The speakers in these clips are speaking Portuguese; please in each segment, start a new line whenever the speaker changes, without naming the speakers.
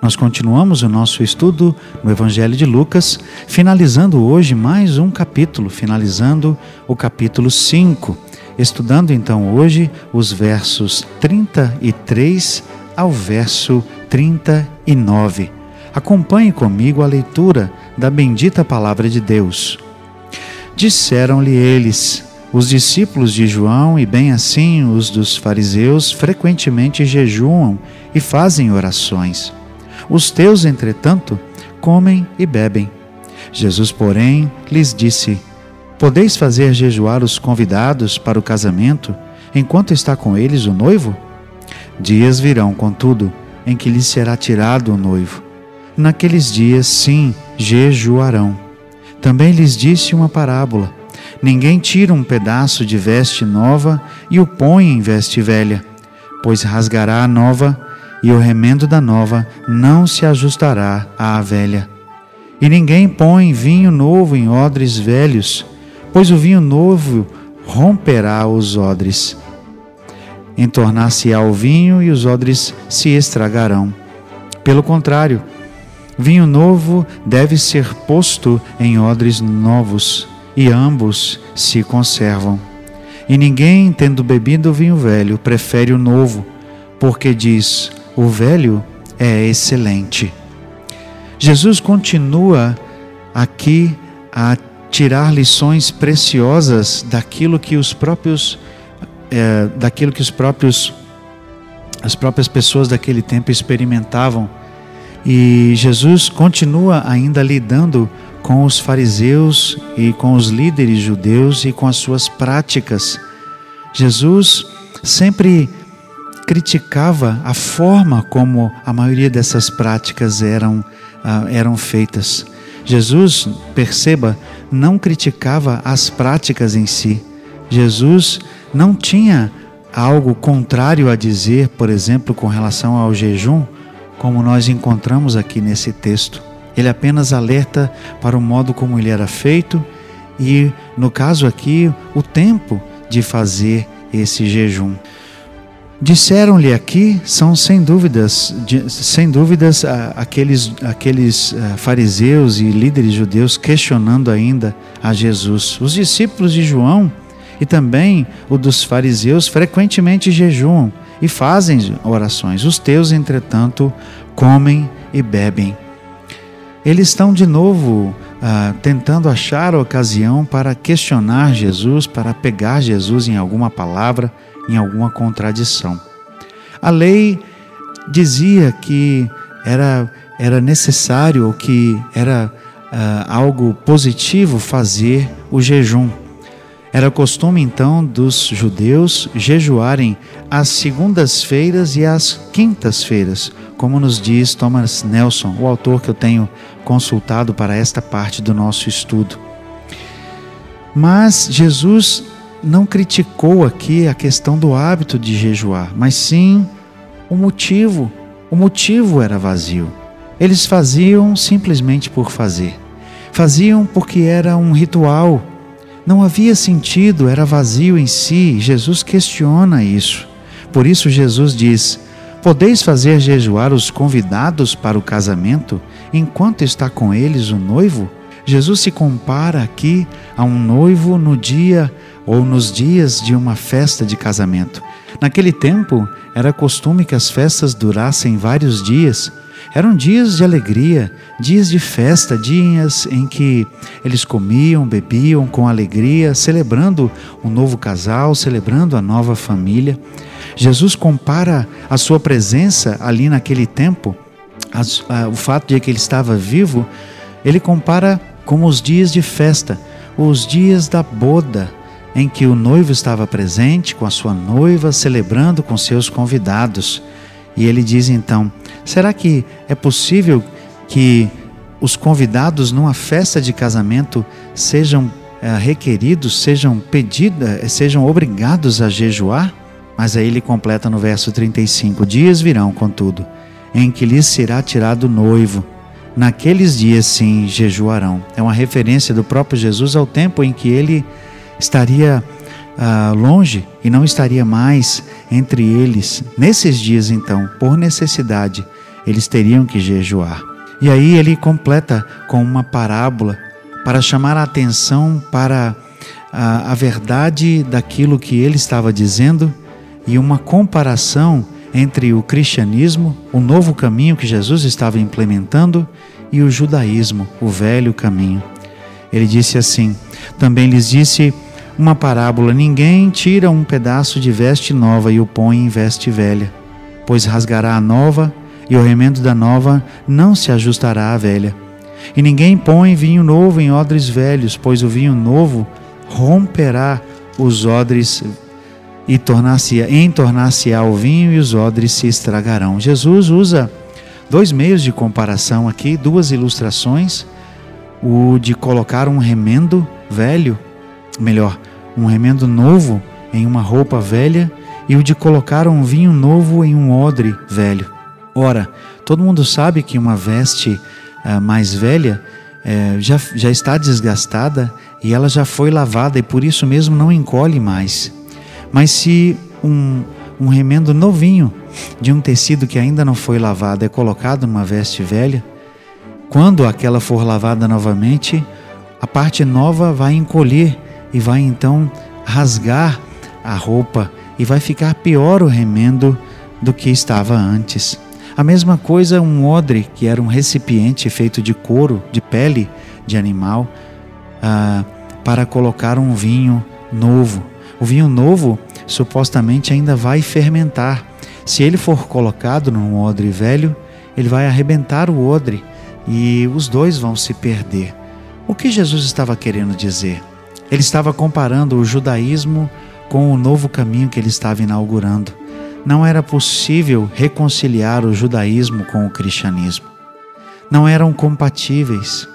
Nós continuamos o nosso estudo no Evangelho de Lucas, finalizando hoje mais um capítulo, finalizando o capítulo 5, estudando então hoje os versos 33 ao verso 39. Acompanhe comigo a leitura da bendita palavra de Deus. Disseram-lhe eles: os discípulos de João e bem assim os dos fariseus frequentemente jejuam e fazem orações. Os teus, entretanto, comem e bebem. Jesus, porém, lhes disse: Podeis fazer jejuar os convidados para o casamento, enquanto está com eles o noivo? Dias virão, contudo, em que lhes será tirado o noivo. Naqueles dias, sim, jejuarão. Também lhes disse uma parábola: Ninguém tira um pedaço de veste nova e o põe em veste velha, pois rasgará a nova e o remendo da nova não se ajustará à velha. E ninguém põe vinho novo em odres velhos, pois o vinho novo romperá os odres. Entornar-se-á o vinho e os odres se estragarão. Pelo contrário, vinho novo deve ser posto em odres novos, e ambos se conservam. E ninguém, tendo bebido o vinho velho, prefere o novo, porque diz: o velho é excelente. Jesus continua aqui a tirar lições preciosas daquilo que os próprios é, daquilo que os próprios as próprias pessoas daquele tempo experimentavam e Jesus continua ainda lidando com os fariseus e com os líderes judeus e com as suas práticas. Jesus sempre criticava a forma como a maioria dessas práticas eram, uh, eram feitas. Jesus, perceba, não criticava as práticas em si. Jesus não tinha algo contrário a dizer, por exemplo, com relação ao jejum, como nós encontramos aqui nesse texto. Ele apenas alerta para o modo como ele era feito e, no caso aqui, o tempo de fazer esse jejum. Disseram-lhe aqui são sem dúvidas, sem dúvidas aqueles, aqueles eh, fariseus e líderes judeus questionando ainda a Jesus. Os discípulos de João e também o dos fariseus frequentemente jejuam e fazem orações. Os teus, entretanto, comem e bebem. Eles estão de novo ah, tentando achar a ocasião para questionar Jesus, para pegar Jesus em alguma palavra em alguma contradição. A lei dizia que era, era necessário ou que era uh, algo positivo fazer o jejum. Era costume então dos judeus jejuarem às segundas-feiras e às quintas-feiras, como nos diz Thomas Nelson, o autor que eu tenho consultado para esta parte do nosso estudo. Mas Jesus não criticou aqui a questão do hábito de jejuar, mas sim o motivo. O motivo era vazio. Eles faziam simplesmente por fazer. Faziam porque era um ritual. Não havia sentido, era vazio em si. Jesus questiona isso. Por isso, Jesus diz: Podeis fazer jejuar os convidados para o casamento enquanto está com eles o noivo? Jesus se compara aqui a um noivo no dia ou nos dias de uma festa de casamento. Naquele tempo, era costume que as festas durassem vários dias. Eram dias de alegria, dias de festa, dias em que eles comiam, bebiam com alegria, celebrando um novo casal, celebrando a nova família. Jesus compara a sua presença ali naquele tempo, o fato de que ele estava vivo, ele compara como os dias de festa, os dias da boda, em que o noivo estava presente com a sua noiva, celebrando com seus convidados. E ele diz então: será que é possível que os convidados numa festa de casamento sejam eh, requeridos sejam pedidos, eh, sejam obrigados a jejuar? Mas aí ele completa no verso 35: Dias virão, contudo, em que lhes será tirado o noivo. Naqueles dias, sim, jejuarão. É uma referência do próprio Jesus ao tempo em que ele estaria ah, longe e não estaria mais entre eles. Nesses dias, então, por necessidade, eles teriam que jejuar. E aí ele completa com uma parábola para chamar a atenção para a, a verdade daquilo que ele estava dizendo e uma comparação entre o cristianismo, o novo caminho que Jesus estava implementando, e o judaísmo, o velho caminho. Ele disse assim: Também lhes disse uma parábola: Ninguém tira um pedaço de veste nova e o põe em veste velha, pois rasgará a nova e o remendo da nova não se ajustará à velha. E ninguém põe vinho novo em odres velhos, pois o vinho novo romperá os odres e tornar-se em tornar-se-á o vinho e os odres se estragarão. Jesus usa dois meios de comparação aqui, duas ilustrações, o de colocar um remendo velho, melhor, um remendo novo em uma roupa velha e o de colocar um vinho novo em um odre velho. Ora, todo mundo sabe que uma veste uh, mais velha uh, já, já está desgastada e ela já foi lavada e por isso mesmo não encolhe mais. Mas se um, um remendo novinho de um tecido que ainda não foi lavado é colocado numa veste velha, quando aquela for lavada novamente, a parte nova vai encolher e vai então rasgar a roupa e vai ficar pior o remendo do que estava antes. A mesma coisa um odre, que era um recipiente feito de couro, de pele de animal, ah, para colocar um vinho novo. O vinho novo supostamente ainda vai fermentar. Se ele for colocado num odre velho, ele vai arrebentar o odre e os dois vão se perder. O que Jesus estava querendo dizer? Ele estava comparando o judaísmo com o novo caminho que ele estava inaugurando. Não era possível reconciliar o judaísmo com o cristianismo. Não eram compatíveis.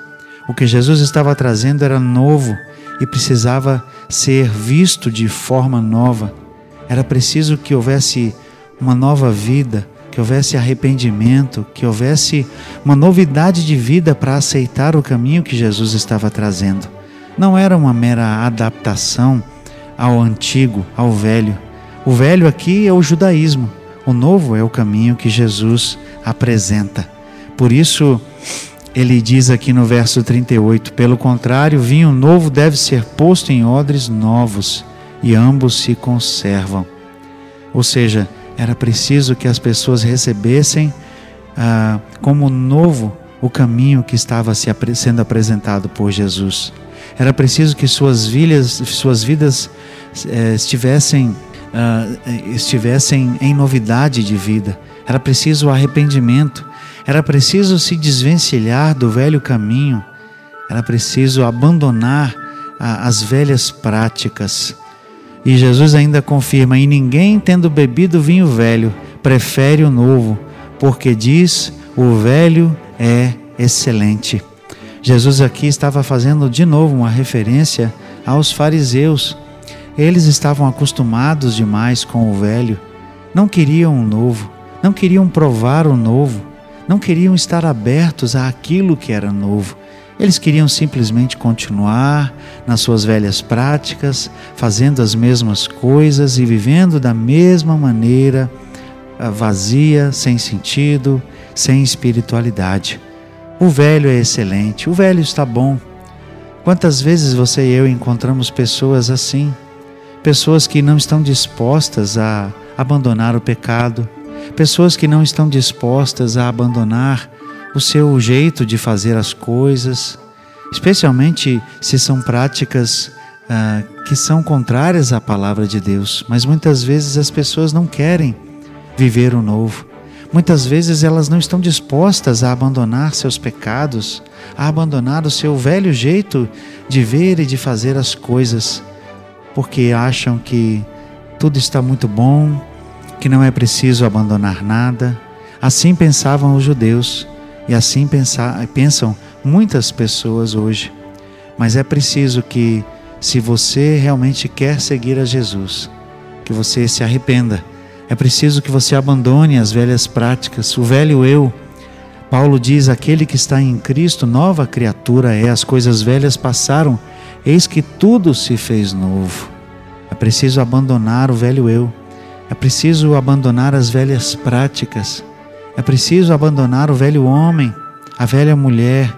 O que Jesus estava trazendo era novo e precisava ser visto de forma nova. Era preciso que houvesse uma nova vida, que houvesse arrependimento, que houvesse uma novidade de vida para aceitar o caminho que Jesus estava trazendo. Não era uma mera adaptação ao antigo, ao velho. O velho aqui é o judaísmo, o novo é o caminho que Jesus apresenta. Por isso, ele diz aqui no verso 38: Pelo contrário, vinho novo deve ser posto em odres novos, e ambos se conservam. Ou seja, era preciso que as pessoas recebessem ah, como novo o caminho que estava se, sendo apresentado por Jesus. Era preciso que suas, vidas, suas vidas eh, estivessem, ah, estivessem em novidade de vida. Era preciso arrependimento era preciso se desvencilhar do velho caminho, era preciso abandonar as velhas práticas. E Jesus ainda confirma: E ninguém, tendo bebido vinho velho, prefere o novo, porque diz: o velho é excelente. Jesus aqui estava fazendo de novo uma referência aos fariseus. Eles estavam acostumados demais com o velho, não queriam o novo, não queriam provar o novo não queriam estar abertos àquilo que era novo. Eles queriam simplesmente continuar nas suas velhas práticas, fazendo as mesmas coisas e vivendo da mesma maneira, ah, vazia, sem sentido, sem espiritualidade. O velho é excelente, o velho está bom. Quantas vezes você e eu encontramos pessoas assim? Pessoas que não estão dispostas a abandonar o pecado, pessoas que não estão dispostas a abandonar o seu jeito de fazer as coisas, especialmente se são práticas ah, que são contrárias à palavra de Deus. Mas muitas vezes as pessoas não querem viver o novo. Muitas vezes elas não estão dispostas a abandonar seus pecados, a abandonar o seu velho jeito de ver e de fazer as coisas, porque acham que tudo está muito bom, que não é preciso abandonar nada. Assim pensavam os judeus e assim pensam muitas pessoas hoje. Mas é preciso que, se você realmente quer seguir a Jesus, que você se arrependa. É preciso que você abandone as velhas práticas, o velho eu. Paulo diz: aquele que está em Cristo, nova criatura é, as coisas velhas passaram, eis que tudo se fez novo. É preciso abandonar o velho eu. É preciso abandonar as velhas práticas. É preciso abandonar o velho homem, a velha mulher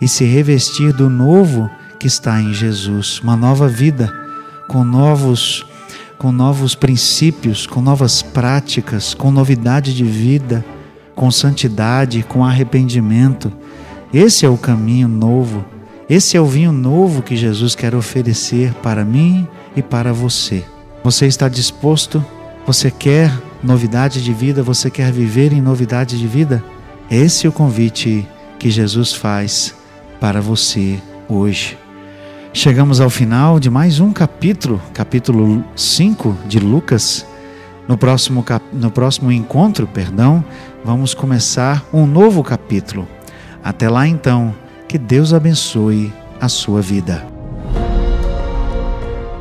e se revestir do novo que está em Jesus, uma nova vida com novos com novos princípios, com novas práticas, com novidade de vida, com santidade, com arrependimento. Esse é o caminho novo. Esse é o vinho novo que Jesus quer oferecer para mim e para você. Você está disposto? Você quer novidade de vida? Você quer viver em novidade de vida? Esse é o convite que Jesus faz para você hoje. Chegamos ao final de mais um capítulo, capítulo 5 de Lucas. No próximo, no próximo encontro, perdão, vamos começar um novo capítulo. Até lá então, que Deus abençoe a sua vida.